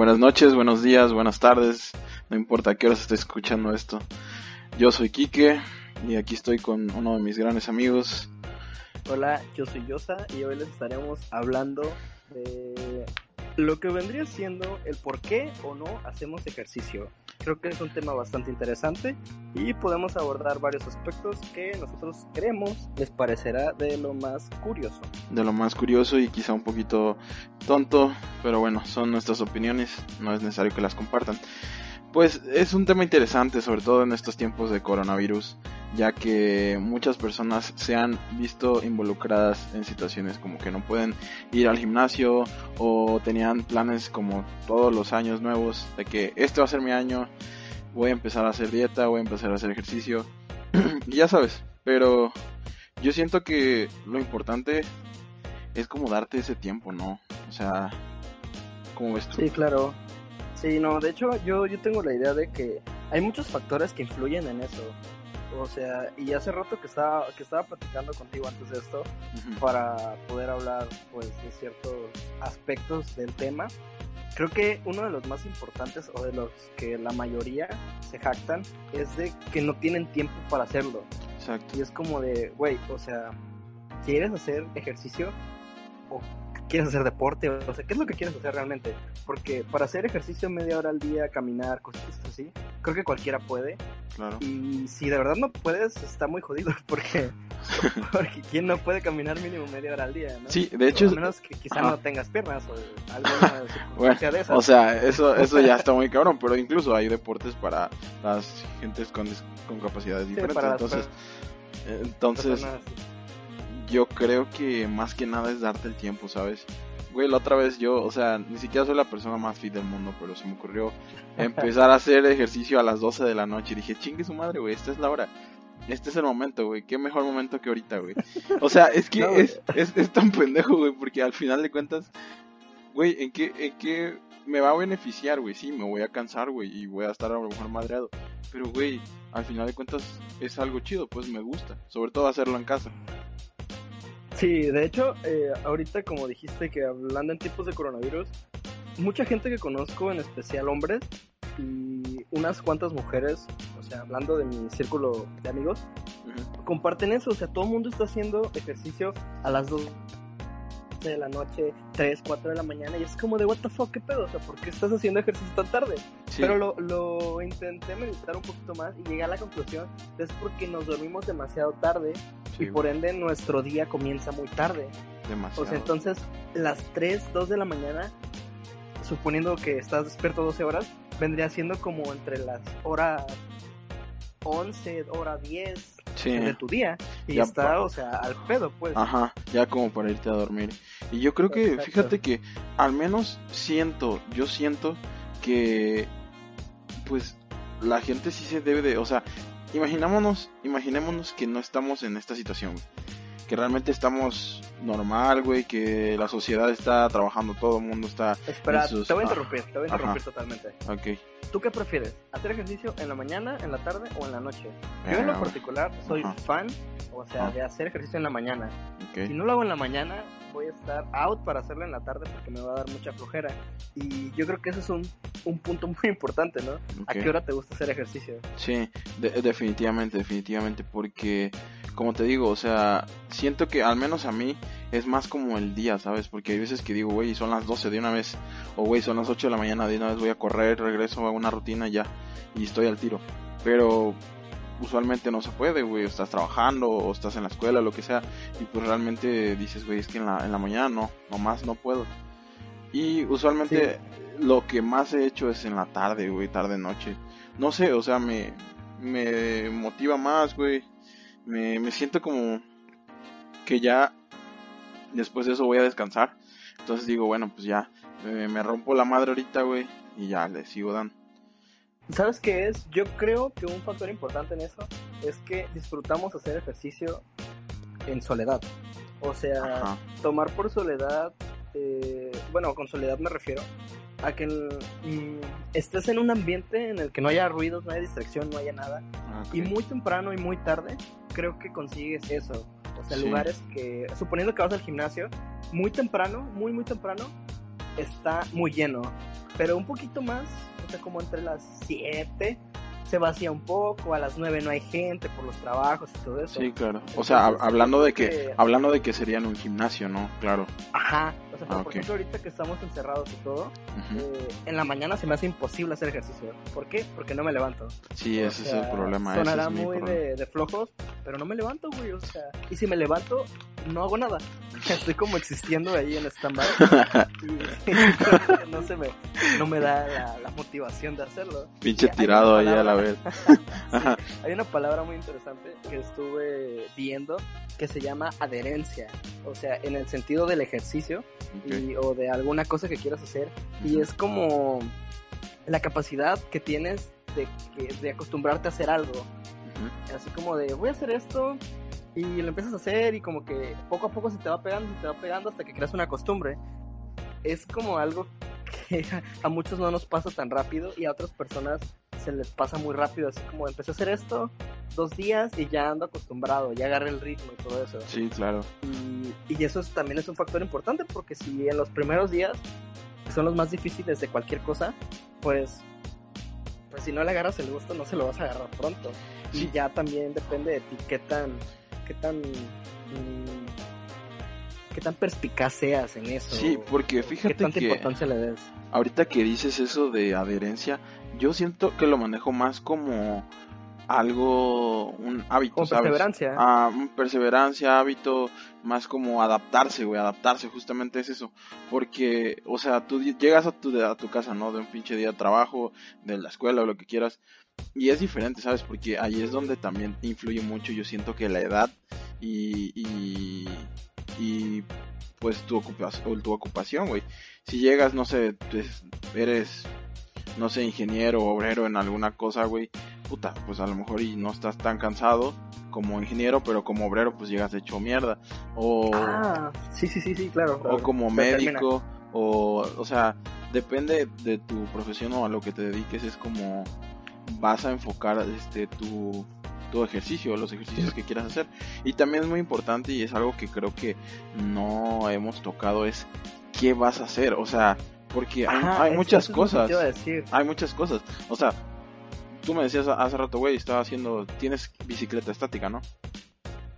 Buenas noches, buenos días, buenas tardes, no importa a qué horas esté escuchando esto. Yo soy Quique y aquí estoy con uno de mis grandes amigos. Hola, yo soy Yosa y hoy les estaremos hablando de lo que vendría siendo el por qué o no hacemos ejercicio. Creo que es un tema bastante interesante y podemos abordar varios aspectos que nosotros creemos les parecerá de lo más curioso. De lo más curioso y quizá un poquito tonto, pero bueno, son nuestras opiniones, no es necesario que las compartan. Pues es un tema interesante, sobre todo en estos tiempos de coronavirus, ya que muchas personas se han visto involucradas en situaciones como que no pueden ir al gimnasio o tenían planes como todos los años nuevos de que este va a ser mi año, voy a empezar a hacer dieta, voy a empezar a hacer ejercicio, y ya sabes, pero yo siento que lo importante es como darte ese tiempo, ¿no? O sea, ¿cómo ves tú? Sí, claro. Sí, no, de hecho yo, yo tengo la idea de que hay muchos factores que influyen en eso. O sea, y hace rato que estaba, que estaba platicando contigo antes de esto para poder hablar pues de ciertos aspectos del tema. Creo que uno de los más importantes o de los que la mayoría se jactan es de que no tienen tiempo para hacerlo. Exacto. Y es como de, güey, o sea, ¿quieres hacer ejercicio? ¿O quieres hacer deporte, o sea, ¿qué es lo que quieres hacer realmente? Porque para hacer ejercicio media hora al día, caminar, cosas así, creo que cualquiera puede. Claro. Y si de verdad no puedes, está muy jodido, porque, porque ¿quién no puede caminar mínimo media hora al día? ¿no? Sí, de hecho... A menos que quizá no tengas piernas o alguna bueno, de esas. O sea, eso, eso ya está muy cabrón, pero incluso hay deportes para las gentes con, con capacidades Sí, diferentes. para entonces, eh, entonces personas- yo creo que más que nada es darte el tiempo, ¿sabes? Güey, la otra vez yo, o sea, ni siquiera soy la persona más fit del mundo, pero se me ocurrió empezar a hacer ejercicio a las 12 de la noche. Y dije, chingue su madre, güey, esta es la hora. Este es el momento, güey. Qué mejor momento que ahorita, güey. O sea, es que No, es, es, es tan pendejo, güey, porque al final de cuentas, güey, ¿en qué, ¿en qué me va a beneficiar, güey? Sí, me voy a cansar, güey, y voy a estar a lo mejor madreado. Pero, güey, al final de cuentas es algo chido, pues me gusta. Sobre todo hacerlo en casa. Sí, de hecho, eh, ahorita como dijiste que hablando en tiempos de coronavirus, mucha gente que conozco, en especial hombres, y unas cuantas mujeres, o sea, hablando de mi círculo de amigos, Ujú. comparten eso, o sea, todo el mundo está haciendo ejercicio a las 2 de la noche, 3, 4 de la mañana, y es como de, what the fuck, qué pedo, o sea, ¿por qué estás haciendo ejercicio tan tarde? Sí. Pero lo, lo intenté meditar un poquito más y llegué a la conclusión, es porque nos dormimos demasiado tarde Sí, y por ende nuestro día comienza muy tarde. demasiado. O sea, entonces las 3, 2 de la mañana, suponiendo que estás despierto 12 horas, vendría siendo como entre las horas 11, hora 10 sí. de tu día. Y Ya está, pa- o sea, al pedo, pues. Ajá, ya como para irte a dormir. Y yo creo que, Exacto. fíjate que al menos siento, yo siento que pues la gente sí se debe de, o sea, imaginémonos, imaginémonos que no estamos en esta situación, que realmente estamos normal, güey, que la sociedad está trabajando, todo el mundo está, Espera, te voy a ah, interrumpir, te voy a ajá. interrumpir totalmente. ok. ¿Tú qué prefieres? ¿Hacer ejercicio en la mañana, en la tarde o en la noche? Yo en lo particular soy Ajá. fan, o sea, Ajá. de hacer ejercicio en la mañana. Si ok. no lo hago en la mañana, voy a estar out para hacerlo en la tarde porque me va a dar mucha flojera. Y yo creo que ese es un, un punto muy importante, ¿no? ¿A qué hora te gusta hacer ejercicio? Sí, de- definitivamente, definitivamente, porque como te digo, o sea, siento que al menos a mí es más como el día, ¿sabes? Porque hay veces que digo, güey, son las 12 de una vez, o güey, son las 8 de la mañana, de una vez voy a correr, regreso a una rutina y ya, y estoy al tiro. Pero usualmente no se puede, güey, o estás trabajando, o estás en la escuela, lo que sea, y pues realmente dices, güey, es que en la, en la mañana no, nomás no puedo. Y usualmente lo que más he hecho es en la tarde, güey, tarde noche. No sé, o sea, me, me motiva más, güey. Me, me siento como que ya después de eso voy a descansar. Entonces digo, bueno, pues ya me, me rompo la madre ahorita, güey, y ya le sigo dando. ¿Sabes qué es? Yo creo que un factor importante en eso es que disfrutamos hacer ejercicio en soledad. O sea, Ajá. tomar por soledad, eh, bueno, con soledad me refiero a que mm, estés en un ambiente en el que no haya ruidos, no haya distracción, no haya nada. Ok. Y muy temprano y muy tarde, creo que consigues eso. O sea, Sí. lugares que, suponiendo que vas al gimnasio, muy temprano, muy, muy temprano, está muy lleno. pero un poquito más, o sea, como entre las 7 se vacía un poco, a las 9 no hay gente por los trabajos y todo eso. Sí, claro. O sea, hablando de que, hablando de que sería en un gimnasio, ¿no? Claro. Ajá. Sea, por ah, ejemplo, ahorita que estamos encerrados y todo, eh, en la mañana se me hace imposible hacer ejercicio. ¿Por qué? Porque no me levanto. Sí, ese es el problema. Sonará muy de, de, flojos, pero no me levanto, güey. O sea, y si me levanto, no hago nada. Estoy como existiendo ahí en stand-by. no, se me, no me da la, motivación de hacerlo. Pinche tirado ahí a la vez. hay una palabra muy interesante que estuve viendo que se llama adherencia. O sea, en el sentido del ejercicio o de alguna cosa que quieras hacer. Y es como la capacidad que tienes de, de acostumbrarte a hacer algo. Así como de, voy a hacer esto y lo empiezas a hacer y como que poco a poco se te va pegando, se te va pegando hasta que creas una costumbre. Es como algo que a muchos no nos pasa tan rápido y a otras personas se les pasa muy rápido, así como empecé a hacer esto dos días y ya ando acostumbrado, ya agarré el ritmo y todo eso. Sí, claro. Y, y eso también es un factor importante porque si en los primeros días, que son los más difíciles de cualquier cosa, pues, pues si no le agarras el gusto no se lo vas a agarrar pronto. Y ya también depende de ti qué tan qué tan mm, qué tan perspicaz seas en eso. Sí, porque fíjate ¿Qué tanta importancia le des? Ahorita que dices eso de adherencia, yo siento que lo manejo más como algo, un hábito, como perseverancia. Ah, perseverancia, hábito, más como adaptarse, güey, adaptarse, justamente es eso. Porque, o sea, tú llegas a tu, a tu casa, ¿no? De un pinche día de trabajo, de la escuela o lo que quieras, y es diferente, ¿sabes? Porque ahí es donde también influye mucho, yo siento que la edad y, y, y pues tu ocupación, tu ocupación, güey. Si llegas, no sé, pues, eres, no sé, ingeniero o obrero en alguna cosa, güey, puta, pues a lo mejor y no estás tan cansado como ingeniero, pero como obrero pues llegas hecho mierda. O, ah, sí, sí, sí, sí, claro. O como médico, o, o sea, depende de tu profesión o a lo que te dediques, es como vas a enfocar este tu, tu ejercicio, los ejercicios que quieras hacer. Y también es muy importante y es algo que creo que no hemos tocado es qué vas a hacer, o sea, porque hay, muchas cosas. Hay muchas cosas. O sea, tú me decías hace rato, güey, estaba haciendo tienes bicicleta estática, ¿no?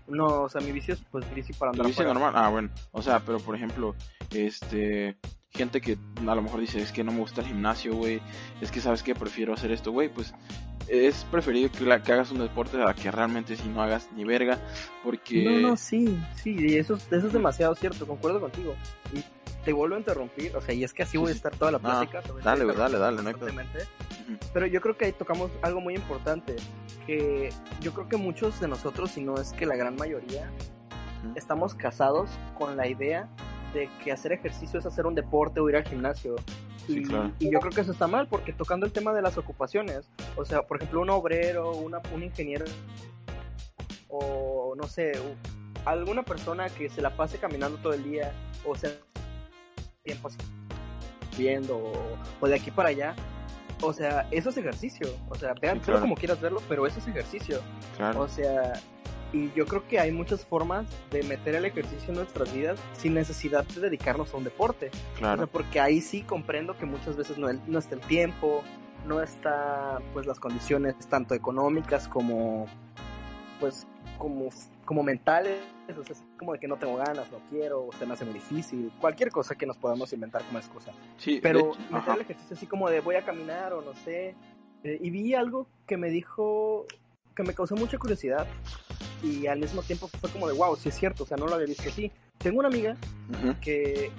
No, o sea, mi bici es pues bici para andar. bici normal? Ah, bueno. O sea, pero por ejemplo, este gente que a lo mejor dice, es que no me gusta el gimnasio, güey, es que sabes que prefiero hacer esto, güey, pues es preferible que, que, hagas un deporte a que realmente si no hagas ni verga, porque... No, no, sí, sí, eso, eso es demasiado cierto, concuerdo contigo. Y te vuelvo a interrumpir, o sea, y es que así voy a estar toda la ah, plática. dale, dale, dale, no hay Pero yo creo que ahí tocamos algo muy importante, que yo creo que muchos de nosotros, si no es que la gran mayoría, estamos casados con la idea de que hacer ejercicio es hacer un deporte o ir al gimnasio. y, yo creo que eso está mal, porque tocando el tema de las ocupaciones, o sea, por ejemplo, un obrero, una, un ingeniero, o no sé, alguna persona que se la pase caminando todo el día, o sea, tiempo viendo, o, de aquí para allá, o sea, eso es ejercicio. O sea, vean, como quieras verlo, pero eso es ejercicio. O sea, y yo creo que hay muchas formas de meter el ejercicio en nuestras vidas sin necesidad de dedicarnos a un deporte. Claro. porque ahí sí comprendo que muchas veces no, no está el tiempo, no está pues las condiciones tanto económicas como pues como, como mentales, o sea, como de que no tengo ganas, no quiero, o se me hace muy difícil, cualquier cosa que nos podamos inventar como excusa. Sí, Pero meter el ejercicio así como de voy a caminar o no sé. Eh, y vi algo que me dijo, que me causó mucha curiosidad y al mismo tiempo fue como de wow, sí es cierto, o sea, no lo había visto así. Tengo una amiga que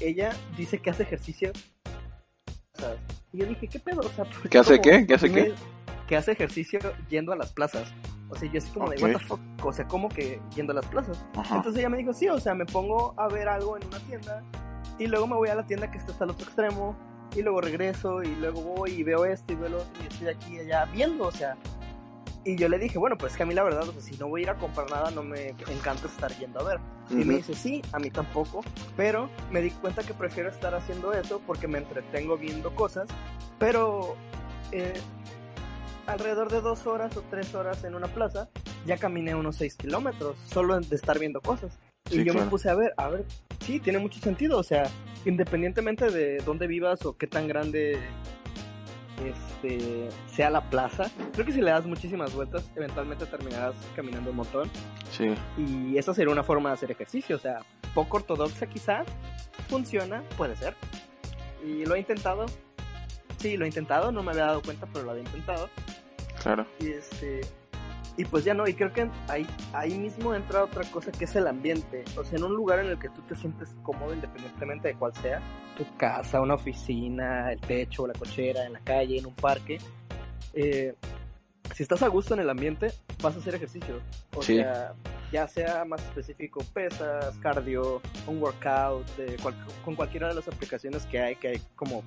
ella dice que hace ejercicio. Y yo dije, ¿qué pedo? O sea, ¿Qué hace qué? ¿Qué hace qué? Que hace ejercicio yendo a las plazas. O sea, yo así como de, what the fuck? O sea, ¿cómo que yendo a las plazas? Entonces ella me dijo, sí, o sea, me pongo a ver algo en una tienda y luego me voy a la tienda que está hasta el otro extremo y luego regreso y luego voy y veo esto y veo lo otro y estoy aquí y allá viendo, o sea, y yo le dije, bueno, pues que a mí la verdad, o sea, si no voy a ir a comprar nada, no me encanta estar yendo a ver. Y me dice, sí, a mí tampoco, pero me di cuenta que prefiero estar haciendo eso porque me entretengo viendo cosas, pero eh, alrededor de dos horas o tres horas en una plaza, ya caminé unos seis kilómetros, solo de estar viendo cosas. y yo me puse a ver, a ver, sí, tiene mucho sentido. O sea, independientemente de dónde vivas o qué tan grande este, sea la plaza, creo que si le das muchísimas vueltas, eventualmente terminarás caminando un montón. Sí. Y esa sería una forma de hacer ejercicio. O sea, poco ortodoxa quizá, funciona, puede ser. Y lo he intentado. Sí, lo he intentado, no me había dado cuenta, pero lo había intentado. Claro. Y este y pues ya no, y creo que ahí, ahí mismo entra otra cosa que es el ambiente. O sea, en un lugar en el que tú te sientes cómodo independientemente de cuál sea, tu casa, una oficina, el techo, la cochera, en la calle, en un parque. Eh, si estás a gusto en el ambiente, vas a hacer ejercicio. O sea, ya sea más específico, pesas, cardio, un workout, de con cualquiera de las aplicaciones que hay, que hay como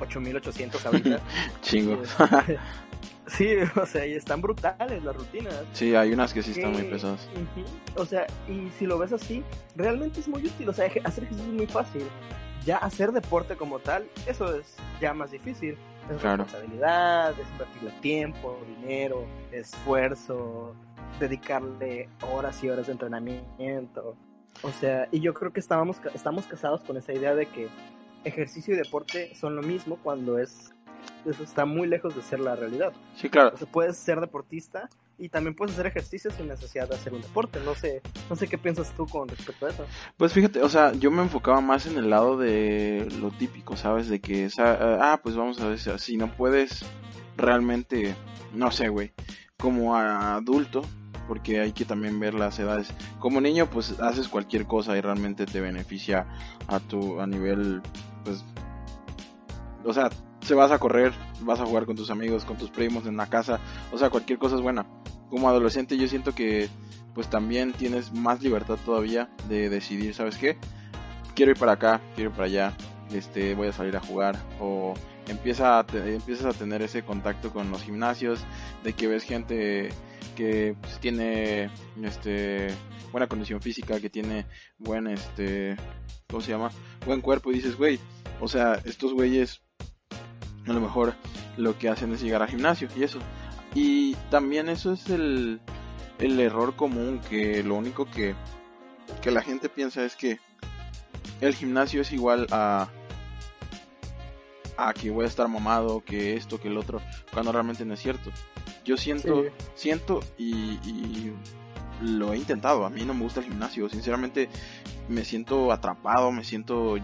8800 ahorita. Chingo. Este, Sí, o sea, y están brutales las rutinas. Sí, hay unas que sí están muy pesadas. O sea, y si lo ves así, realmente es muy útil. O sea, hacer ejercicio es muy fácil. Ya hacer deporte como tal, eso es ya más difícil. Es responsabilidad, es invertirle tiempo, dinero, esfuerzo, dedicarle horas y horas de entrenamiento. O sea, y yo creo que estábamos, estamos casados con esa idea de que ejercicio y deporte son lo mismo cuando es eso está muy lejos de ser la realidad. Sí, claro. O sea, puedes ser deportista y también puedes hacer ejercicio sin necesidad de hacer un deporte. No sé, no sé qué piensas tú con respecto a eso. Pues fíjate, o sea, yo me enfocaba más en el lado de lo típico, ¿sabes? De que, ah, pues vamos a ver si no puedes realmente, no sé, güey, como adulto, porque hay que también ver las edades. Como niño, pues haces cualquier cosa y realmente te beneficia a tu a nivel, pues, o sea, se vas a correr, vas a jugar con tus amigos, con tus primos en la casa, o sea, cualquier cosa es buena. Como adolescente yo siento que pues también tienes más libertad todavía de decidir, ¿sabes qué? Quiero ir para acá, quiero ir para allá, este, voy a salir a jugar o empieza a empiezas a tener ese contacto con los gimnasios, de que ves gente que pues, tiene este buena condición física, que tiene buen este ¿cómo se llama? buen cuerpo y dices, güey, o sea, estos güeyes a lo mejor lo que hacen es llegar al gimnasio y eso. Y también eso es el, el error común, que lo único que, que la gente piensa es que el gimnasio es igual a a que voy a estar mamado, que esto, que el otro, cuando realmente no es cierto. Yo siento, siento y, y, lo he intentado. A mí no me gusta el gimnasio. Sinceramente me siento atrapado, me siento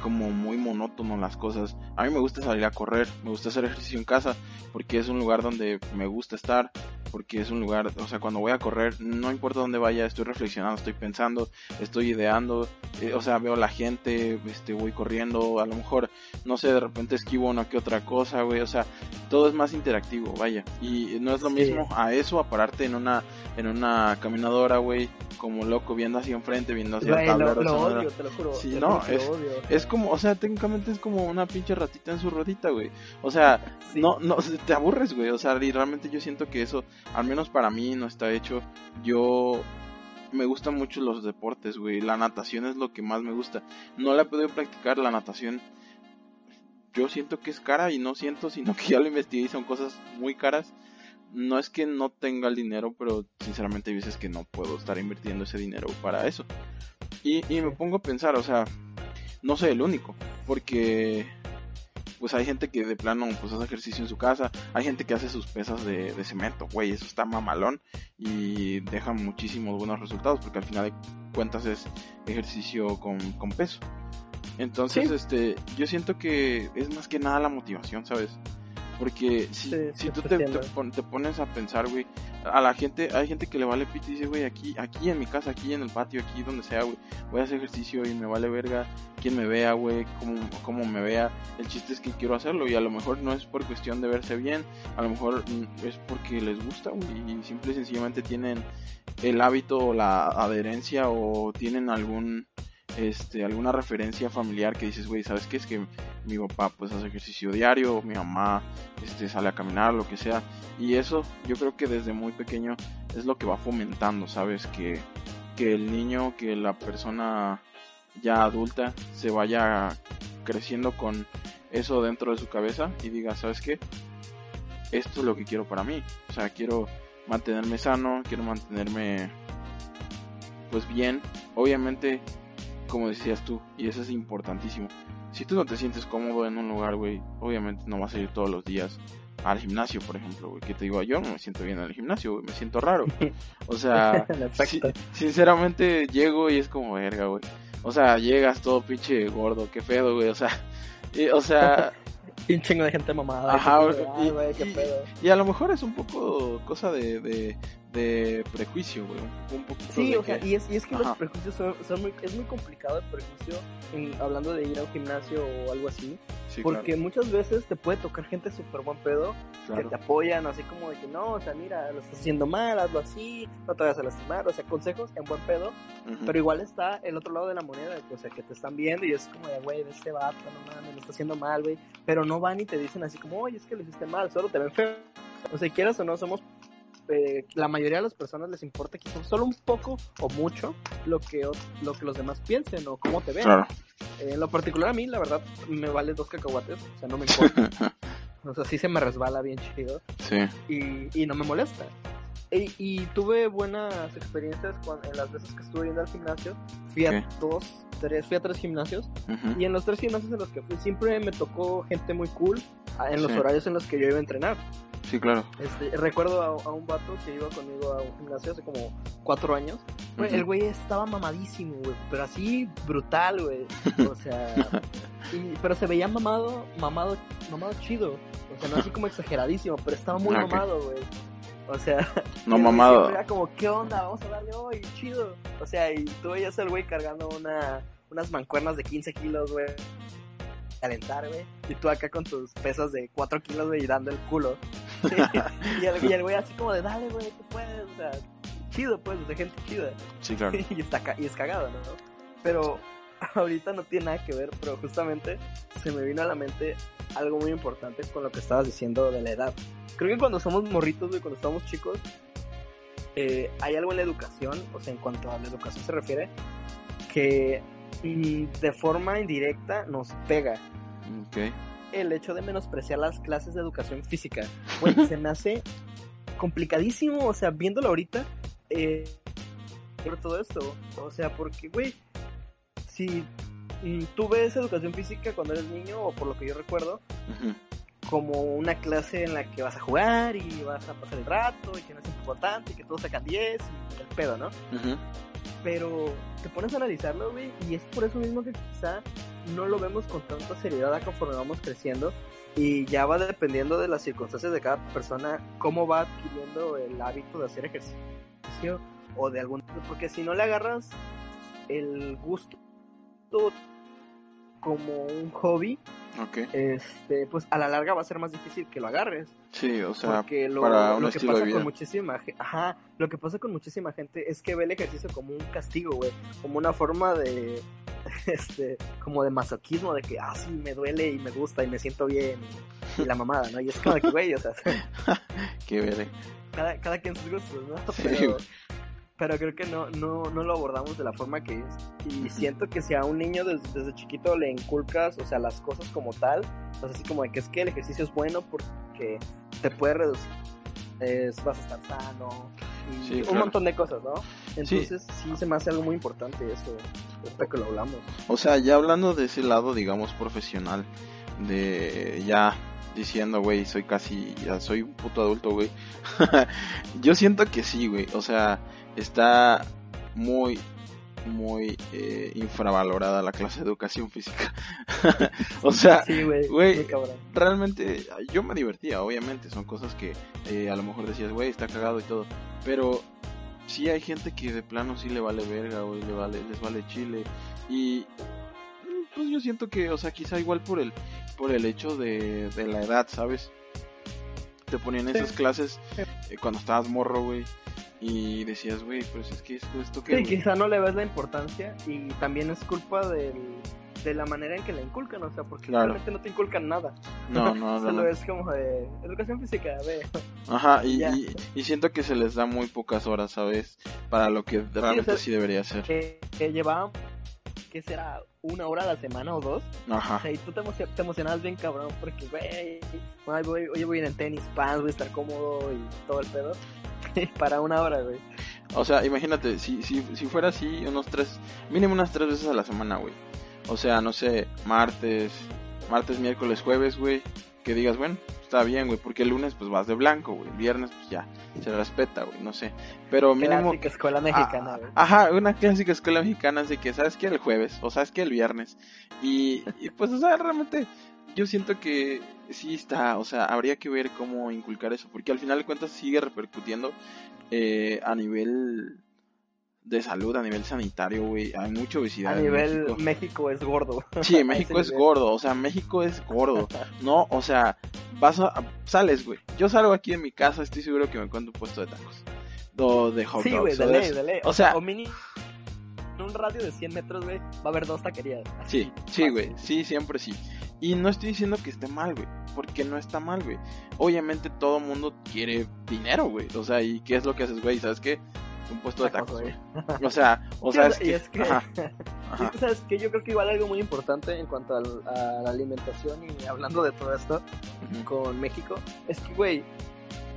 como muy monótono las cosas. A mí me gusta salir a correr, me gusta hacer ejercicio en casa porque es un lugar donde me gusta estar, porque es un lugar, o sea, cuando voy a correr, no importa dónde vaya, estoy reflexionando, estoy pensando, estoy ideando, eh, o sea, veo la gente, este, voy corriendo, a lo mejor, no sé, de repente esquivo una que otra cosa, güey, o sea, todo es más interactivo, vaya, y no es lo mismo a eso, a pararte en una, en una caminadora, güey, como loco, viendo hacia enfrente, viendo hacia el tablero. Lo, odio, te lo juro. Sí, no, es, es como, o sea, técnicamente es como una pinche ratita en su rodita, güey. O sea, no, no, te aburres, güey. O sea, y realmente yo siento que eso, al menos para mí, no está hecho. Yo me gustan mucho los deportes, güey. La natación es lo que más me gusta. No la he podido practicar, la natación. Yo siento que es cara y no siento, sino que ya lo investigué y son cosas muy caras no es que no tenga el dinero, pero sinceramente hay veces que no puedo estar invirtiendo ese dinero para eso. Y, me pongo a pensar, o sea, no soy el único, porque pues hay gente que de plano pues hace ejercicio en su casa, hay gente que hace sus pesas de, cemento, güey, eso está mamalón y deja muchísimos buenos resultados, porque al final de cuentas es ejercicio con, con peso. Entonces, este, yo siento que es más que nada la motivación, ¿sabes? Porque si, si tú te, te, pones a pensar, güey, a la gente, hay gente que le vale pito y dice, güey, aquí, aquí en mi casa, aquí en el patio, aquí donde sea, güey, voy a hacer ejercicio y me vale verga quien me vea, güey, cómo, cómo me vea. El chiste es que quiero hacerlo y a lo mejor no es por cuestión de verse bien, a lo mejor mm, es porque les gusta, güey, y simple y sencillamente tienen el hábito o la adherencia o tienen algún este, alguna referencia familiar que dices, güey, ¿sabes qué? Es que mi papá pues hace ejercicio diario, mi mamá este, sale a caminar, lo que sea. Y eso yo creo que desde muy pequeño es lo que va fomentando, ¿sabes? Que, que el niño, que la persona ya adulta se vaya creciendo con eso dentro de su cabeza y diga, ¿sabes qué? Esto es lo que quiero para mí. O sea, quiero mantenerme sano, quiero mantenerme pues bien. Obviamente como decías tú, y eso es importantísimo. Si tú no te sientes cómodo en un lugar, güey, obviamente no vas a ir todos los días al gimnasio, por ejemplo, güey, que te digo, yo no me siento bien en el gimnasio, güey, me siento raro. O sea, sinceramente llego y es como verga, güey. O sea, llegas todo pinche gordo, qué pedo, güey, o sea, o sea... y un chingo de gente mamada. Ajá, y, a lo mejor es un poco cosa de de prejuicio, güey. Un poquito sí, o sea, y, es, y es que los prejuicios son, muy, es muy complicado el prejuicio en, hablando de ir a un gimnasio o algo así. porque muchas veces te puede tocar gente súper buen pedo que te apoyan así como de que no, o sea, mira, lo estás haciendo mal, hazlo así, no te vayas a lastimar, o sea, consejos en buen pedo, pero igual está el otro lado de la moneda, o sea, que te están viendo y es como de, güey, de este vato, no mames, lo está haciendo mal, güey, pero no van y te dicen así como, oye, es que lo hiciste mal, solo te ven feo. O sea, quieras o no, somos eh, la mayoría de las personas les importa quizás solo un poco o mucho lo que, lo que los demás piensen o cómo te ven. Eh, en lo particular a mí, la verdad, me vale dos cacahuates, o sea, no me importa. o sea, sí se me resbala bien chido. Sí. Y, y no me molesta. Y, tuve buenas experiencias cuando, en las veces que estuve yendo al gimnasio. Fui a dos, tres, fui a tres gimnasios. Y en los tres gimnasios en los que fui, siempre me tocó gente muy cool en los horarios en los que yo iba a entrenar. Sí, claro. Este, recuerdo a, un vato que iba conmigo a un gimnasio hace como cuatro años. El güey estaba mamadísimo, güey, pero así brutal, güey. O sea, pero se veía mamado, mamado, mamado chido. O sea, no así como exageradísimo, pero estaba muy ah, mamado, güey. O sea, no mamado. Era como, ¿qué onda? Vamos a darle hoy, chido. O sea, y tú veías al güey cargando una, unas mancuernas de 15 kilos, güey calentar, güey. Y tú acá con tus pesas de 4 kilos, güey, y dando el culo. y, el, güey así como de, dale, güey, tú puedes. O sea, chido, pues, de gente chida. Sí, claro. y, está, y es cagado, ¿no? Pero ahorita no tiene nada que ver, pero justamente se me vino a la mente algo muy importante con lo que estabas diciendo de la edad. Creo que cuando somos morritos, güey, cuando estamos chicos, eh, hay algo en la educación, o sea, en cuanto a la educación se refiere, que y de forma indirecta nos pega. El hecho de menospreciar las clases de educación física. Bueno, se me hace complicadísimo, o sea, viéndolo ahorita, eh, por todo esto. O sea, porque, güey, si mm, tú ves educación física cuando eres niño, o por lo que yo recuerdo, como una clase en la que vas a jugar y vas a pasar el rato y que no es importante y que todos sacan 10 y el pedo, ¿no? Pero te pones a analizarlo, güey, y es por eso mismo que quizá no lo vemos con tanta seriedad conforme vamos creciendo y ya va dependiendo de las circunstancias de cada persona cómo va adquiriendo el hábito de hacer ejercicio o de algún porque si no le agarras el gusto como un hobby este, pues a la larga va a ser más difícil que lo agarres. Sí, o sea, lo, para un que pasa con muchísima ajá, lo que pasa con muchísima gente es que ve el ejercicio como un castigo, güey, como una forma de este, como de masoquismo de que ah, sí, me duele y me gusta y me siento bien y, la mamada, ¿no? Y es como que, güey, o sea, qué vele. Cada, cada quien sus gustos, ¿no? pero creo que no, no, no lo abordamos de la forma que es. Y siento que si a un niño desde, chiquito le inculcas, o sea, las cosas como tal, pues así como de que es que el ejercicio es bueno porque te puede reducir, es, vas a estar sano, y un montón de cosas, ¿no? Entonces sí. se me hace algo muy importante eso, hasta que lo hablamos. O sea, ya hablando de ese lado, digamos, profesional, de ya diciendo, güey, soy casi, ya soy un puto adulto, güey. Yo siento que sí, güey, o sea está muy muy eh, infravalorada la clase de educación física. o sea, güey, realmente yo me divertía, obviamente, son cosas que eh, a lo mejor decías, güey, está cagado y todo, pero sí hay gente que de plano sí le vale verga, o le vale, les vale chile y pues yo siento que, o sea, quizá igual por el por el hecho de, de la edad, ¿sabes? Te ponían esas clases eh, cuando estabas morro, güey y decías, güey, pues es que esto, esto que... Sí, quizá no le ves la importancia y también es culpa del, de la manera en que la inculcan, o sea, porque realmente no te inculcan nada. No, no, no. Solo es como de educación física, ve. Ajá, y, y, siento que se les da muy pocas horas, ¿sabes? Para lo que realmente sí, debería ser. Que, que llevaban, ¿qué será? Una hora a la semana o dos. Ajá. O sea, y tú te, te emocionabas bien cabrón porque, güey, hoy voy, voy a ir en tenis, pants, voy a estar cómodo y todo el pedo. para una hora, güey. O sea, imagínate, si, si, si fuera así, unos tres, mínimo unas tres veces a la semana, güey. O sea, no sé, martes, martes, miércoles, jueves, güey. Que digas, bueno, está bien, güey, porque el lunes pues vas de blanco, güey. El viernes pues ya, se respeta, güey, no sé. Pero mínimo... Clásica escuela mexicana, güey. Ajá, una clásica escuela mexicana de que, ¿sabes qué? El jueves, o sabes que el viernes. Y, y pues, o sea, realmente yo siento que sí está, o sea, habría que ver cómo inculcar eso, porque al final de cuentas sigue repercutiendo eh, a nivel de salud, a nivel sanitario, güey. Hay mucha obesidad. A nivel México. es gordo. Sí, México es gordo, o sea, México es gordo. No, o sea, vas a, sales, güey. Yo salgo aquí en mi casa, estoy seguro que me encuentro un puesto de tacos. De hot Sí, dogs, güey, de ley, de ley. O sea, o mini... Un radio de 100 metros, güey, va a haber dos taquerías. Así, Sí, sí, güey, sí, siempre sí. Y no estoy diciendo que esté mal, güey, porque no está mal, güey. Obviamente todo mundo quiere dinero, güey. O sea, ¿y qué es lo que haces, güey? ¿Sabes qué? Un puesto de Tacos, güey. O sea, o sea, es que... es que- Ajá, tú sabes que yo creo que igual algo muy importante en cuanto a la alimentación y hablando de todo esto con México, es que, güey,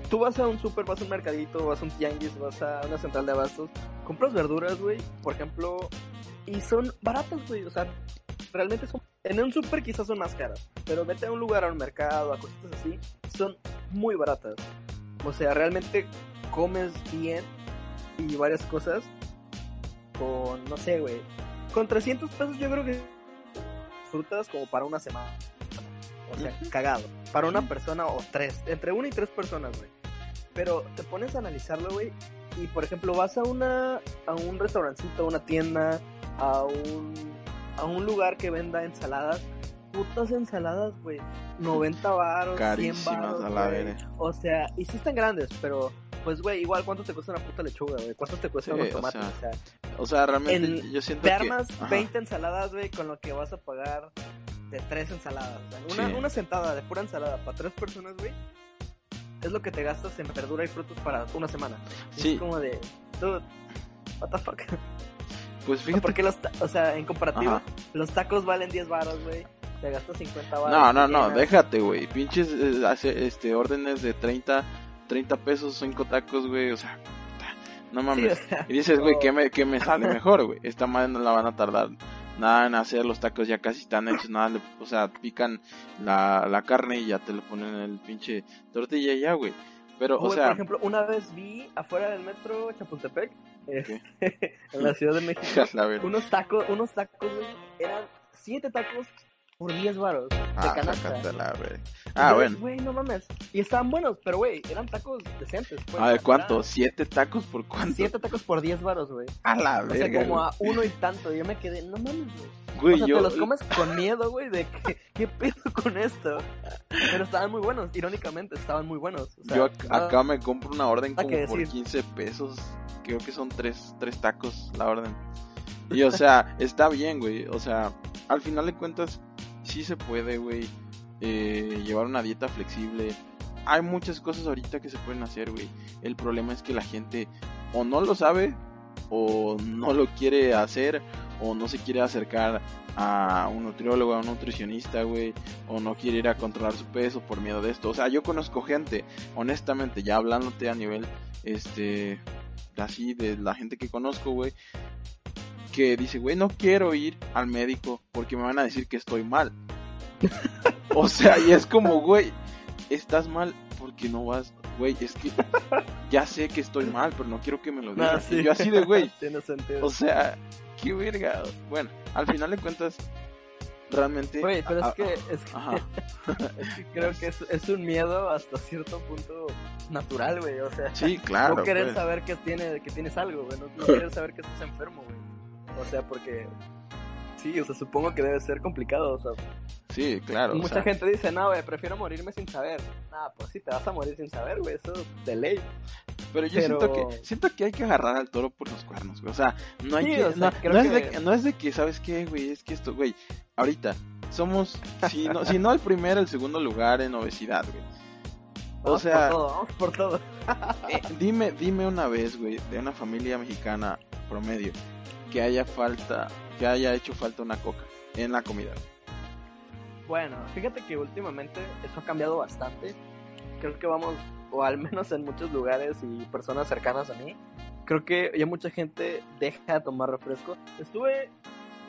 tú vas a un súper, vas a un mercadito, vas a un tianguis, vas a una central de abastos, compras verduras, güey, por ejemplo, y son baratas, güey, o sea, realmente son... En un súper quizás son más caras, pero vete a un lugar, a un mercado, a cositas así, son muy baratas. O sea, realmente comes bien y varias cosas con, no sé, güey, con 300 pesos yo creo que frutas como para una semana. O sea, cagado. Para una persona o tres, entre una y tres personas, güey. Pero te pones a analizarlo, güey, y por ejemplo vas a una a un restaurancito, a una tienda, a un a un lugar que venda ensaladas, putas ensaladas, güey, 90 baros, 100 Carísimas baros, a la güey. verga. O sea, y sí están grandes, pero pues güey, igual cuánto te cuesta una puta lechuga, güey? ¿Cuánto te cuesta Sí, unos o tomates? sea, O sea, O sea, realmente En- yo siento te que... armas ajá. 20 ensaladas, güey, con lo que vas a pagar de tres ensaladas. O sea, una, Sí. una sentada de pura ensalada para tres personas, güey, es lo que te gastas en verdura y frutos para una semana. Sí. Es como de, dude, what the fuck. Pues fíjate... Porque los, o sea, en comparativa, Ajá. los tacos valen 10 baros, güey. Te gastas 50 baros. No, no, no, llenas. déjate, güey. Pinches eh, hace, este, órdenes de 30, 30 pesos, 5 tacos, güey. O sea, no Sí, mames. o sea, Y dices, güey, no. ¿qué me, qué me sale mejor, güey? Esta madre no la van a tardar nada en hacer, los tacos ya casi están hechos, nada, le- o sea, pican la, la carne y ya te lo ponen en el pinche tortilla y ya, güey. Pero, o sea, por ejemplo, una vez vi afuera del metro Chapultepec, este, en la Ciudad de México, unos tacos, unos tacos, eran 7 tacos por 10 baros de Ah, canasta. sácate la. Y Ah, bueno. Güey, no mames. Y estaban buenos, pero güey, eran tacos decentes. Pues, A ver, ¿cuánto? ¿Siete tacos por cuánto? 7 tacos por 10 varos, güey. A la O sea, verga. como güey. a uno y tanto. Yo me quedé, no mames, güey. Güey, o sea, yo, te los comes con miedo, güey, de que, ¿qué pedo con esto? Pero estaban muy buenos, irónicamente, estaban muy buenos. O sea, yo ac- nada- acá me compro una orden como por decir. 15 pesos. Creo que son tres, tres tacos la orden. Y o sea, está bien, güey. O sea, al final de cuentas, sí se puede, güey. eh, llevar una dieta flexible. Hay muchas cosas ahorita que se pueden hacer, güey. El problema es que la gente o no lo sabe, o no lo quiere hacer, o no se quiere acercar a un nutriólogo, a un nutricionista, güey, o no quiere ir a controlar su peso por miedo de esto. O sea, yo conozco gente, honestamente, ya hablándote a nivel, este, así de la gente que conozco, güey, que dice, güey, no quiero ir al médico porque me van a decir que estoy mal. o sea, y es como, güey, estás mal porque no vas, güey, es que ya sé que estoy mal, pero no quiero que me lo No, digas. sí. Y yo así de, güey, Tiene sentido. o sea, qué verga. Bueno, al final de cuentas, realmente. Güey, pero es que, es que, Ajá. es que creo que es, es un miedo hasta cierto punto natural, güey. O sea, Sí, claro. no querer pues. saber que, tiene, que tienes algo, güey. No, no querer saber que estás enfermo, güey. O sea, porque... Sí, o sea, supongo que debe ser complicado, o sea, Sí, claro. o Mucha sea, gente dice, no, güey, prefiero morirme sin saber. Nah, pues sí, te vas a morir sin saber, güey, eso de ley. Pero yo pero- siento que siento que hay que agarrar al toro por los cuernos, güey. O sea, no hay Sí, que. o sea, no, es que- de, que- no es de que, ¿sabes qué, güey? Es que esto, güey. Ahorita somos, si no, si no el primero, el segundo lugar en obesidad, güey. O Vamos sea, por todo, vamos por todo. Eh, dime, dime una vez, güey, de una familia mexicana promedio que haya falta, que haya hecho falta una coca en la comida. Bueno, fíjate que últimamente eso ha cambiado bastante. Creo que vamos, o al menos en muchos lugares y personas cercanas a mí, creo que ya mucha gente deja de tomar refresco. Estuve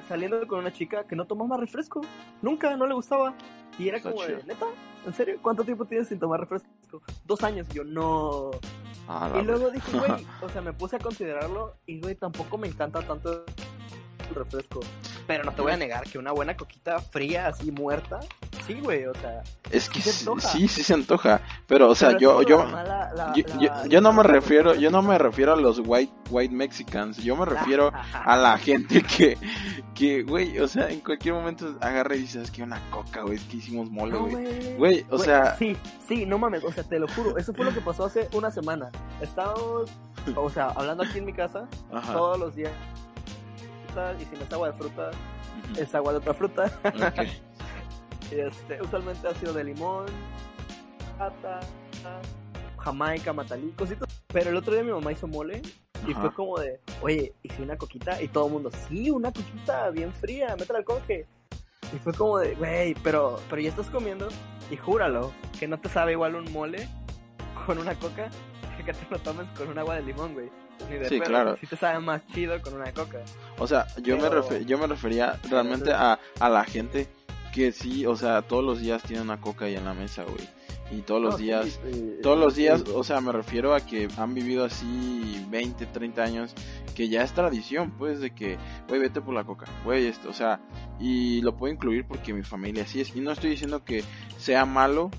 saliendo con una chica que no tomaba refresco, nunca, no le gustaba. Y era como de, neta, ¿en serio? ¿Cuánto tiempo tienes sin tomar refresco? Dos años, y yo no. Ah, y luego dije, güey, o sea, me puse a considerarlo y, güey, tampoco me encanta tanto el refresco. Pero no te voy a negar que una buena coquita fría, así muerta, sí, güey, o sea. Es que sí, sí se antoja. Pero, o sea, yo, yo, yo, no me refiero, yo no me refiero a los white, white Mexicans. Yo me refiero a la gente que, que, güey, o sea, en cualquier momento agarra y dices, es que una coca, güey, es que hicimos mole, güey. güey, o sea. Sí, sí, no mames, o sea, te lo juro. Eso fue lo que pasó hace una semana. Estábamos, o sea, hablando aquí en mi casa, todos los días. Y si no es agua de fruta, es agua de otra fruta. Este, usualmente ha sido de limón, pata, jamaica, matalí, cositas. Pero el otro día mi mamá hizo mole y fue como de, oye, hice una coquita y todo el mundo, sí, una coquita bien fría, métela al conge. Y fue como de, güey, pero, pero ya estás comiendo y júralo, que no te sabe igual un mole con una coca que te lo tomes con un agua de limón, güey. Sí, claro. Si te sabe más chido con una coca. O sea, yo, me, yo me refería realmente a, a la gente que sí, o sea, todos los días tiene una coca ahí en la mesa, güey. Y todos los días, todos los días, o sea, me refiero a que han vivido así 20, 30 años, que ya es tradición, pues, de que, güey, vete por la coca, güey, esto, o sea, y lo puedo incluir porque mi familia así es. Y no estoy diciendo que sea malo,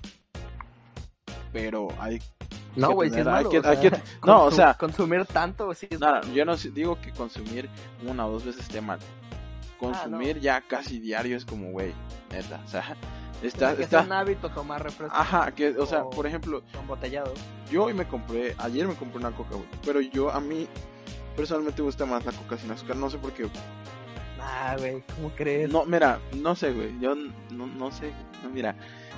pero hay no, güey, si es malo. no, o sea, consumir tanto, sí. Es nada, yo no digo que consumir una o dos veces esté mal consumir ah, ya casi diario es como, güey, neta, o sea, está... está... Es un hábito tomar refresco. Ajá, que, o sea, por ejemplo... Yo hoy me compré, ayer me compré una coca, güey, pero yo, a mí, personalmente me gusta más la coca sin azúcar, no sé por qué. Ah, güey, ¿cómo crees? No, mira, no sé, güey, yo no, no sé, mira,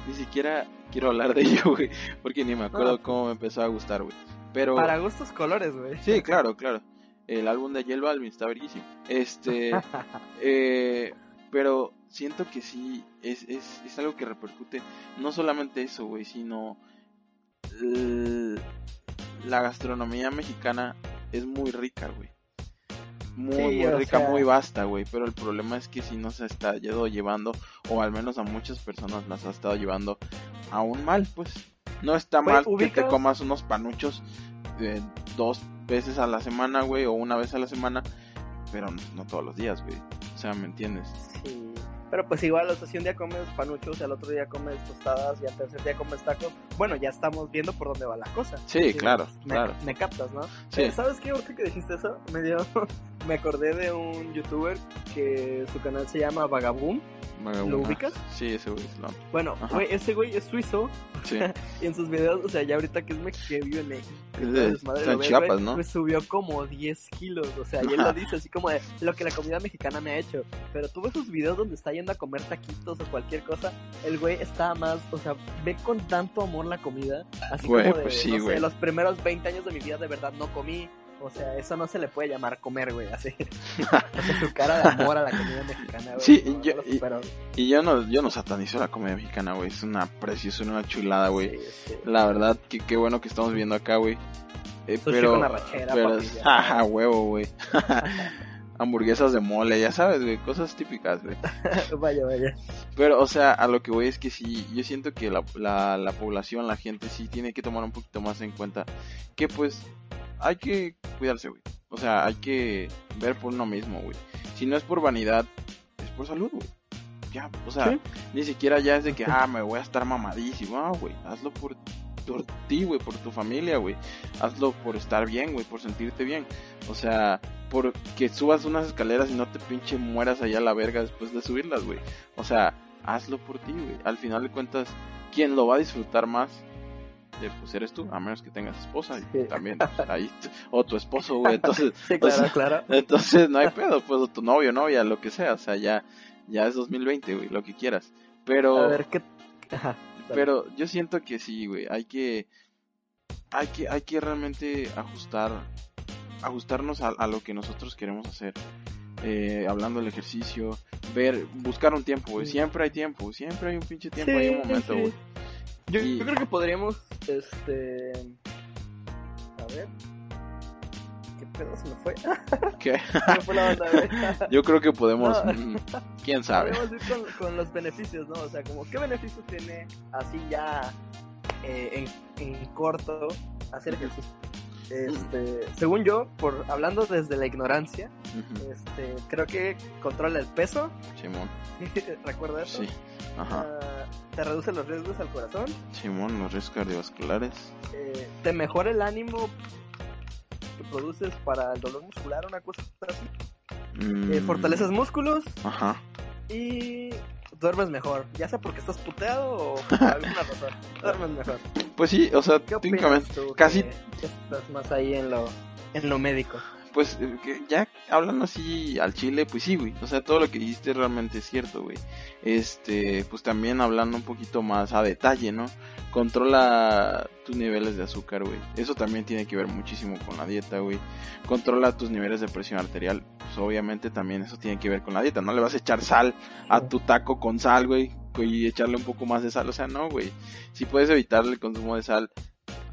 ni siquiera quiero hablar de ello, güey, porque ni me acuerdo cómo me empezó a gustar, güey. Pero... Para gustos colores, güey. Sí, claro, claro el álbum de J Balvin está verguísimo. Este, eh, pero siento que sí, es, es, es, algo que repercute, no solamente eso, güey, sino la gastronomía mexicana es muy rica, güey. Muy, muy rica, muy vasta, güey. Pero el problema es que si no se ha estado llevando, o al menos a muchas personas las ha estado llevando aún mal, pues. No está mal que te comas unos panuchos de dos veces a la semana, güey, o una vez a la semana, pero no, todos los días, güey. O sea, ¿me entiendes? Sí. Pero pues igual, o sea, si un día comes panuchos al otro día comes tostadas y al tercer día comes tacos, bueno, ya estamos viendo por dónde va la cosa. Sí, claro, me, claro. Me captas, ¿no? Sí. ¿Sabes qué? Ahorita que dijiste eso, me dio, me acordé de un youtuber que su canal se llama Vagaboom ¿Lo ubicas? Sí, ese güey es Bueno, güey, ese güey es suizo. Sí. y en sus videos, o sea, ya ahorita que es que vive en México. en Chiapas, ¿no? Pues subió como 10 kilos. O sea, y él lo dice así como de lo que la comida mexicana me ha hecho. Pero tú ves sus videos donde está yendo a comer taquitos o cualquier cosa. El güey está más, o sea, ve con tanto amor la comida. Así como de, pues sí, no sé, los primeros 20 años de mi vida de verdad no comí o sea, eso no se le puede llamar comer, güey, así. o sea, su cara de amor a la comida mexicana, güey. Sí, yo, y, yo no, yo no satanizo la comida mexicana, güey. Es una preciosa, una chulada, güey. La verdad, que qué bueno que estamos viendo acá, güey. Eh, pero, con arrachera, pero, jaja, huevo, güey. Hamburguesas de mole, ya sabes, güey, cosas típicas, güey. vaya, vaya. Pero, o sea, a lo que voy es que sí, yo siento que la, la, la población, la gente sí tiene que tomar un poquito más en cuenta que, pues, hay que cuidarse, güey. O sea, hay que ver por uno mismo, güey. Si no es por vanidad, es por salud, güey. Ya, o sea, ni siquiera ya es de que, ah, me voy a estar mamadísimo, güey. Hazlo por, por ti, güey, por tu familia, güey. Hazlo por estar bien, güey, por sentirte bien. O sea, por que subas unas escaleras y no te pinche mueras allá a la verga después de subirlas, güey. O sea, hazlo por ti, güey. Al final de cuentas, quien lo va a disfrutar más pues eres tú, a menos que tengas esposa y también pues, ahí o tu esposo, güey, entonces claro, entonces no hay pedo, pues o tu novio, novia, lo que sea, o sea, ya ya es 2020, güey, lo que quieras. Pero A ver qué pero yo siento que sí, güey, hay que hay que hay que realmente ajustar ajustarnos a, lo que nosotros queremos hacer. Eh, hablando del ejercicio, ver, buscar un tiempo, güey. Siempre hay tiempo, siempre hay un pinche tiempo, hay un momento, güey. Yo, creo que podríamos, este, a ver, ¿qué pedo? ¿Se me fue? ¿Qué? Se me fue la onda, güey. Yo creo que podemos, No. mm, quién sabe. Podemos ir con, con los beneficios, ¿no? O sea, como, ¿qué beneficios tiene así ya eh, en, en corto hacer ejercicio? Este, según yo, por hablando desde la ignorancia, este, creo que controla el peso, Simón, ¿recuerda eso? sí, ajá, Ah, te reduce los riesgos al corazón, Simón, los riesgos cardiovasculares, eh, te mejora el ánimo que produces para el dolor muscular, una cosa así. Eh, Mm, fortaleces músculos ajá, y duermes mejor, ya sea porque estás puteado o por alguna razón, duermes mejor. pues sí, o sea, ¿Qué opinas técnicamente, casi- estás más ahí en lo, en lo médico? pues eh, que ya hablando así al chile, pues sí, güey. O sea, todo lo que dijiste realmente es cierto, güey. Este, pues también hablando un poquito más a detalle, ¿no? Controla tus niveles de azúcar, güey. Eso también tiene que ver muchísimo con la dieta, güey. Controla tus niveles de presión arterial. Pues obviamente también eso tiene que ver con la dieta. No le vas a echar sal a tu taco con sal, güey. Y echarle un poco más de sal. O sea, no, güey. Si puedes evitar el consumo de sal,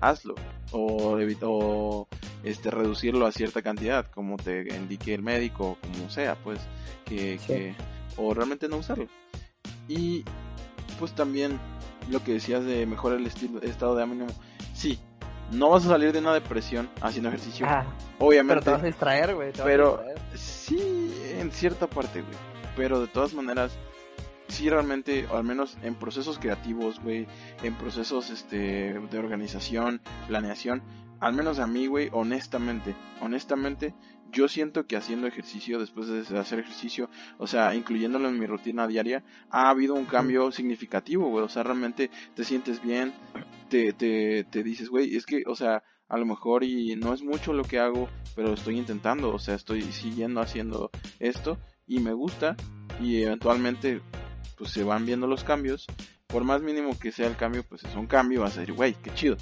hazlo. O, o este, reducirlo a cierta cantidad, como te indique el médico, o como sea, pues, que, Sí. que, o realmente no usarlo. Y, pues también, lo que decías de mejorar el estilo, estado de ánimo, sí, no vas a salir de una depresión haciendo ejercicio, Ah, pero obviamente, te vas a distraer, güey. pero distraer. sí, en cierta parte, güey, pero de todas maneras, sí realmente, o al menos en procesos creativos, güey, en procesos este de organización, planeación, al menos a mí, güey, honestamente, honestamente, yo siento que haciendo ejercicio, después de hacer ejercicio, o sea, incluyéndolo en mi rutina diaria, ha habido un cambio significativo, güey, o sea, realmente te sientes bien, te, te, te dices, güey, es que, o sea, a lo mejor y no es mucho lo que hago, pero estoy intentando, o sea, estoy siguiendo haciendo esto y me gusta y eventualmente pues se van viendo los cambios. Por más mínimo que sea el cambio, pues es un cambio, vas a decir, güey, qué chido,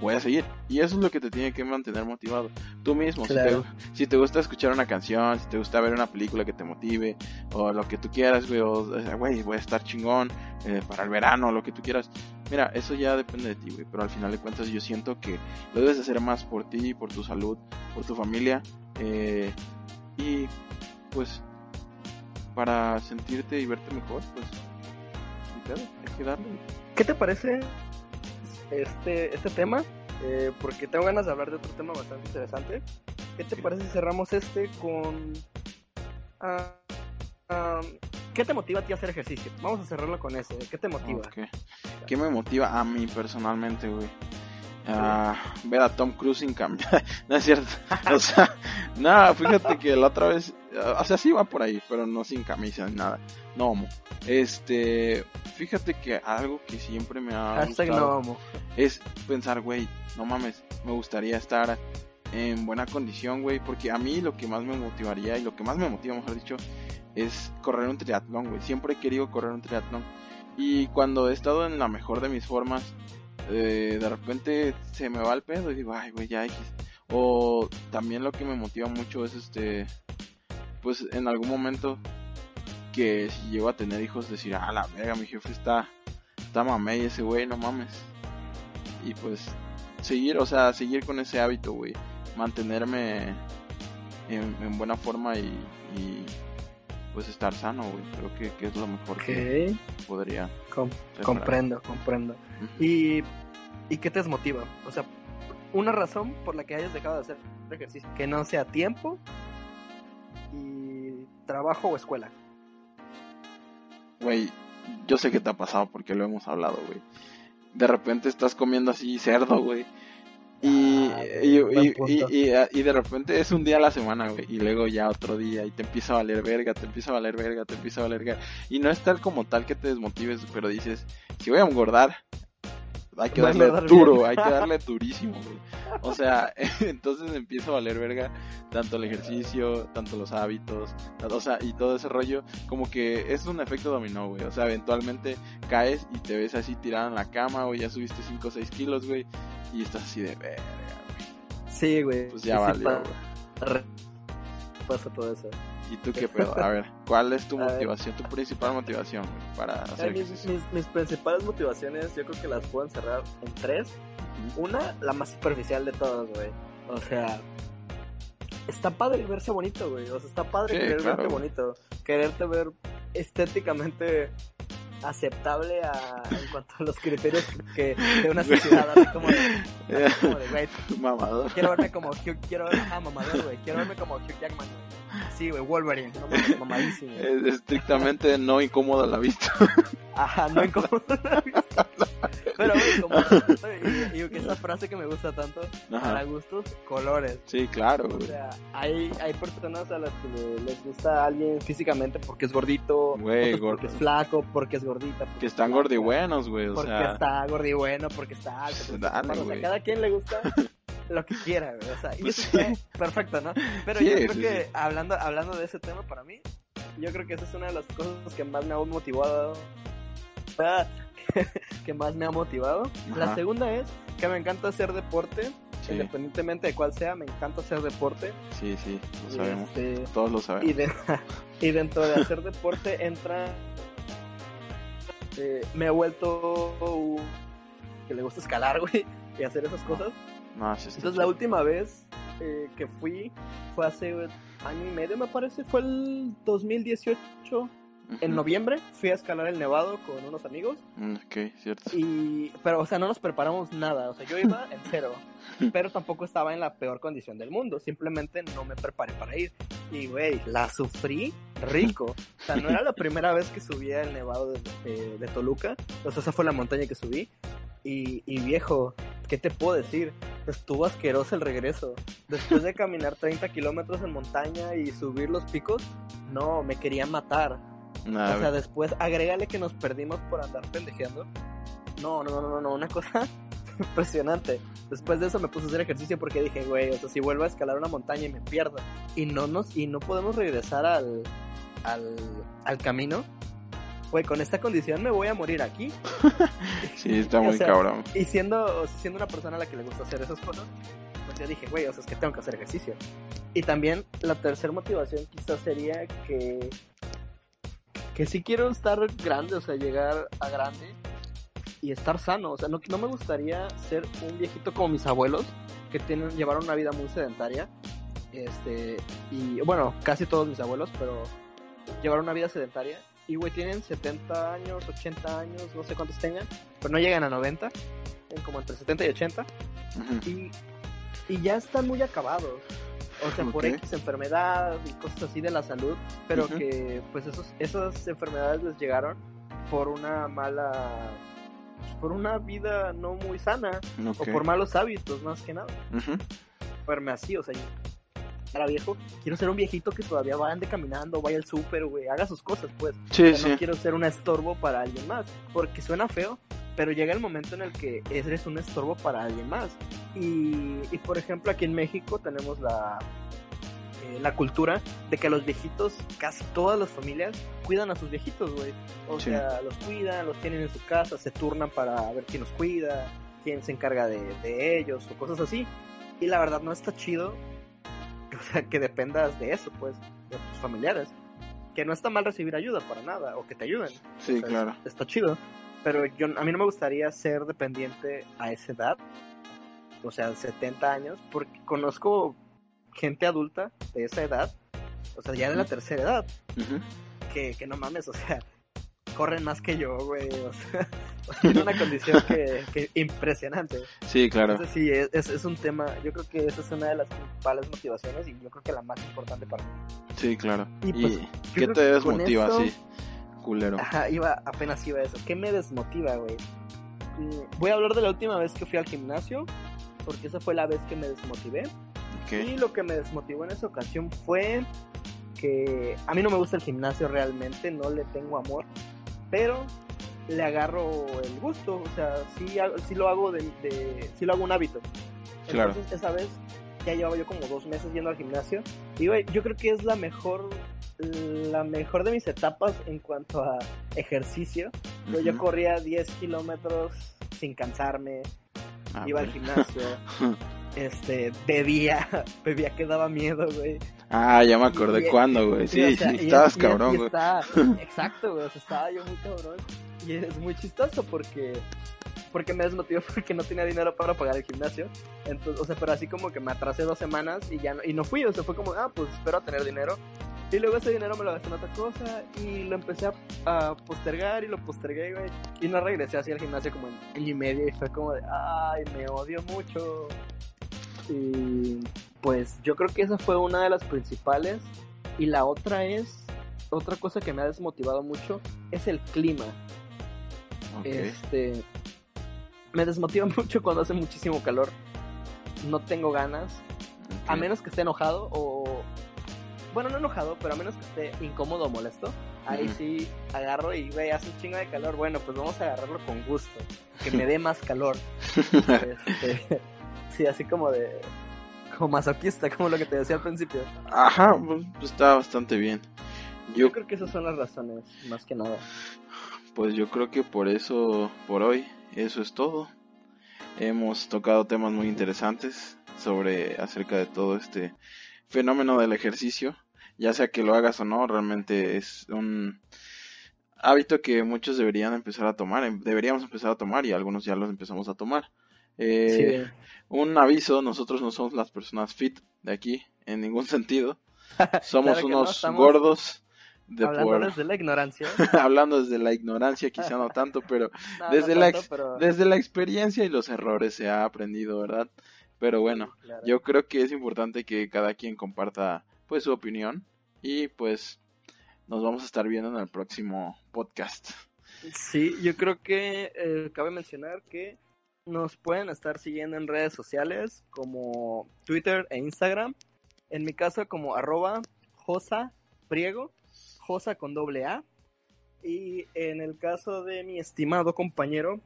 voy a seguir. Y eso es lo que te tiene que mantener motivado. Tú mismo, si, te, si te gusta escuchar una canción, si te gusta ver una película que te motive, o lo que tú quieras, güey, güey, voy a estar chingón eh, para el verano, lo que tú quieras. Mira, eso ya depende de ti, güey, pero al final de cuentas yo siento que lo debes hacer más por ti, por tu salud, por tu familia, eh, y pues para sentirte y verte mejor, pues ni pedo, hay que darle. ¿Qué te parece este, este tema? Eh, porque tengo ganas de hablar de otro tema bastante interesante. ¿Qué te parece si cerramos este con... ah, ¿Qué te motiva a ti a hacer ejercicio? Vamos a cerrarlo con eso. ¿Qué te motiva? ¿Qué me motiva a mí personalmente, güey? Ah, ver a Tom Cruise sin cambiar. no es cierto. O sea, nada, fíjate que la otra vez, o sea, sí va por ahí, pero no sin camisa ni nada. No, homo. Este, fíjate que algo que siempre me ha gustado no homo. es pensar, güey, no mames, me gustaría estar en buena condición, güey, porque a mí lo que más me motivaría y lo que más me motiva, mejor dicho, es correr un triatlón, güey. Siempre he querido correr un triatlón. Y cuando he estado en la mejor de mis formas, eh, de repente se me va el pedo y digo, ay, güey, ya X. O también lo que me motiva mucho es este, pues en algún momento que si llego a tener hijos, decir, ah, la verga, mi jefe está, está mamey ese güey, no mames. Y pues seguir, o sea, seguir con ese hábito, güey. Mantenerme en, en buena forma y, y, pues estar sano, güey. Creo que, que es lo mejor que podría com- comprendo, comprendo. ¿Y, ¿Y qué te desmotiva? O sea, una razón por la que hayas dejado de hacer ejercicio. Que no sea tiempo y trabajo o escuela. Güey, yo sé que te ha pasado porque lo hemos hablado, güey. De repente estás comiendo así cerdo, güey. Y, Ah, y, y- y de repente es un día a la semana, güey. Y luego ya otro día y te empieza a valer verga, te empieza a valer verga, te empieza a valer verga. Y no es tal como tal que te desmotives, pero dices, si voy a engordar, hay que darle duro, bien. hay que darle durísimo, güey. O sea, entonces empieza a valer verga tanto el ejercicio, tanto los hábitos, o sea, y todo ese rollo, como que es un efecto dominó, güey. O sea, eventualmente caes y te ves así tirado en la cama, o ya subiste 5 o 6 kilos, güey, y estás así de verga, güey. Sí, güey. Pues ya Sí, pa- güey. re- Pasa todo eso. ¿Y tú qué pedo? A ver, ¿cuál es tu A ver. motivación, tu principal motivación, güey, para hacer Mis, ejercicio? mis- mis principales motivaciones yo creo que las puedo encerrar en tres. Una, la más superficial de todas, güey. O sea, está padre verse bonito, güey. O sea, está padre querer verte bonito. Quererte ver estéticamente aceptable a, en cuanto a los criterios que de una sociedad así como de, como de güey, mamador quiero verme como Hugh, quiero verme, ah, mamador güey quiero verme como Hugh Jackman sí güey Wolverine no, mamadísimo es estrictamente no incómodo a la vista ajá no incómodo a la vista pero, güey, como. Y, que esa frase que me gusta tanto, para gustos, colores. Sí, claro, O sea, hay, hay personas a las que les gusta alguien físicamente porque es gordito, güey, porque es flaco, porque es gordita. que están gordibuenos, güey, o porque sea. Porque está gordibueno, porque está alto. Porque Dale, o sea, cada quien le gusta lo que quiera, güey. O sea, y pues eso perfecto, ¿no? Pero yo creo que hablando, hablando de ese tema para mí, yo creo que esa es una de las cosas que más me ha motivado que más me ha motivado. La segunda es que me encanta hacer deporte. Independientemente de cuál sea, me encanta hacer deporte. Sí, sí, lo sabemos. Este, Todos lo sabemos. Y, dentro de hacer deporte entra. Eh, me he vuelto que le gusta escalar, güey, y hacer esas cosas. Entonces, la última vez eh, que fui fue hace año y medio, me parece, fue el 2018 en noviembre fui a escalar el Nevado con unos amigos. Mm, ok, cierto. Y, pero, o sea, no nos preparamos nada. O sea, yo iba en cero. pero tampoco estaba en la peor condición del mundo. Simplemente no me preparé para ir. Y, güey, la sufrí rico. O sea, no era la primera vez que subía el Nevado de, de, Toluca. O sea, esa fue la montaña que subí. Y, y, viejo, ¿qué te puedo decir? Estuvo asqueroso el regreso. Después de caminar 30 kilómetros en montaña y subir los picos, no, me quería matar o sea, después agrégale que nos perdimos por andar pendejeando. No, no, no, no, una cosa impresionante. Después de eso me puse a hacer ejercicio porque dije, güey, o sea, si vuelvo a escalar una montaña y me pierdo y no nos y no podemos regresar al al, al camino, güey, con esta condición me voy a morir aquí. sí, está muy cabrón. Y siendo siendo una persona a la que le gusta hacer esas cosas, pues yo dije, güey, o sea, es que tengo que hacer ejercicio. Y también la tercera motivación quizás sería que que sí quiero estar grande, o sea, llegar a grande y estar sano. O sea, no, no me gustaría ser un viejito como mis abuelos, que tienen, llevaron una vida muy sedentaria. Este, y bueno, casi todos mis abuelos, pero llevaron una vida sedentaria. Y güey, tienen 70 años, 80 años, no sé cuántos tengan, pero no llegan a 90, como entre 70 y 80. y, y ya están muy acabados. O sea, por X enfermedad y cosas así de la salud, pero que pues esos, esas enfermedades les llegaron por una mala, por una vida no muy sana, o por malos hábitos más que nada. Verme así, o sea, era viejo, quiero ser un viejito que todavía va ande caminando, vaya al súper, güey, haga sus cosas, pues. Sí, sí. No quiero ser un estorbo para alguien más, porque suena feo, pero llega el momento en el que eres un estorbo para alguien más. Y, y por ejemplo, aquí en México tenemos la, eh, la cultura de que los viejitos, casi todas las familias, cuidan a sus viejitos, güey. O sea, los cuidan, los tienen en su casa, se turnan para ver quién los cuida, quién se encarga de, de ellos o cosas así. Y la verdad no está chido, o sea, que dependas de eso, pues, de tus familiares. Que no está mal recibir ayuda para nada, o que te ayuden. Sí, claro. Está chido pero yo, a mí no me gustaría ser dependiente a esa edad, o sea, 70 años, porque conozco gente adulta de esa edad, o sea, ya de la tercera edad, que, que no mames, o sea, corren más que yo, güey, o sea, tiene una condición que, que, impresionante. Sí, claro. Entonces, sí, es, es, un tema, yo creo que esa es una de las principales motivaciones y yo creo que la más importante para mí. Sí, claro. ¿Y, pues, qué te desmotiva, sí? culero. Ajá, iba, apenas iba a eso. ¿Qué me desmotiva, güey? Mm, voy a hablar de la última vez que fui al gimnasio, porque esa fue la vez que me desmotivé. Y lo que me desmotivó en esa ocasión fue que a mí no me gusta el gimnasio realmente, no le tengo amor, pero le agarro el gusto, o sea, sí, sí lo hago de, sí lo hago un hábito. Claro. Entonces esa vez ya llevaba yo como dos meses yendo al gimnasio y güey, yo creo que es la mejor la mejor de mis etapas en cuanto a ejercicio. Yo corría 10 kilómetros sin cansarme, ah, iba al gimnasio, este, bebía, bebía que daba miedo, güey. Ah, ya me acordé cuándo, güey. Sí, sí, estabas cabrón, güey. exacto, güey, estaba yo muy cabrón. Y es muy chistoso porque porque me desmotivó porque no tenía dinero para pagar el gimnasio. Entonces, o sea, pero así como que me atrasé dos semanas y ya no, y no fui, o sea, fue como, ah, pues espero a tener dinero. Y luego ese dinero me lo gasté en otra cosa y lo empecé a, postergar y lo postergué, güey. Y no regresé así al gimnasio como en año y medio y fue como de, ay, me odio mucho. Y pues yo creo que esa fue una de las principales. Y la otra es, otra cosa que me ha desmotivado mucho, es el clima. Este, me desmotiva mucho cuando hace muchísimo calor. No tengo ganas. A menos que esté enojado o bueno, no enojado, pero a menos que esté incómodo o molesto, ahí sí agarro y, ve, hace un chingo de calor. Bueno, pues vamos a agarrarlo con gusto, que me dé más calor. Este, sí, así como de. como masoquista, como lo que te decía al principio. Ajá, pues, pues está bastante bien. Yo... yo creo que esas son las razones, más que nada. Pues yo creo que por eso, por hoy, eso es todo. Hemos tocado temas muy interesantes sobre acerca de todo este fenómeno del ejercicio, ya sea que lo hagas o no, realmente es un hábito que muchos deberían empezar a tomar, em, deberíamos empezar a tomar y algunos ya los empezamos a tomar. Eh, un aviso, nosotros no somos las personas fit de aquí, en ningún sentido. Somos unos gordos. De hablando desde la ignorancia. hablando desde la ignorancia, quizá no tanto, pero, desde, la desde la experiencia y los errores se ha aprendido, ¿verdad? Pero bueno, yo creo que es importante que cada quien comparta pues su opinión y pues nos vamos a estar viendo en el próximo podcast. Sí, yo creo que eh, cabe mencionar que nos pueden estar siguiendo en redes sociales como Twitter e Instagram. En mi caso como arroba Josa Priego, Josa con doble A. Y en el caso de mi estimado compañero,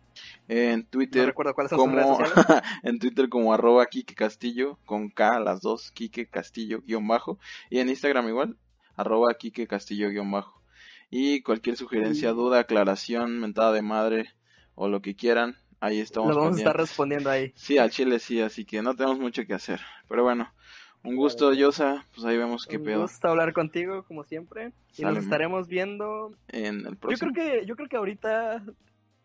en Twitter, como, en Twitter como arroba Kike Castillo, con K las dos, Kike Castillo guion bajo, y en Instagram igual, arroba Kike Castillo guion bajo. Y cualquier sugerencia, duda, aclaración, mentada de madre o lo que quieran, ahí estamos. Lo vamos a estar respondiendo ahí. Sí, al chile sí, así que no tenemos mucho que hacer. Pero bueno, un gusto, Yosa. Pues ahí vemos qué pedo. Un gusto hablar contigo, como siempre. Y nos estaremos viendo. En el próximo. Yo creo que, yo creo que ahorita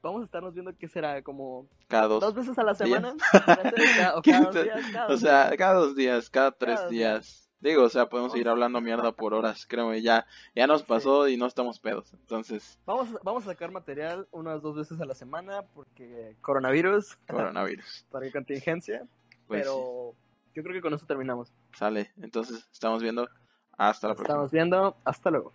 vamos a estarnos viendo qué será, como. Cada dos. Dos veces a la semana. o cada días. o sea, cada dos días, cada tres días. Digo, o sea, podemos seguir hablando mierda por horas, creo ya, ya nos pasó y no estamos pedos, entonces... Vamos, vamos a sacar material unas dos veces a la semana porque coronavirus. Coronavirus. para contingencia, pues pero yo creo que con eso terminamos. Sale, entonces estamos viendo. Hasta la próxima. Estamos viendo. Hasta luego.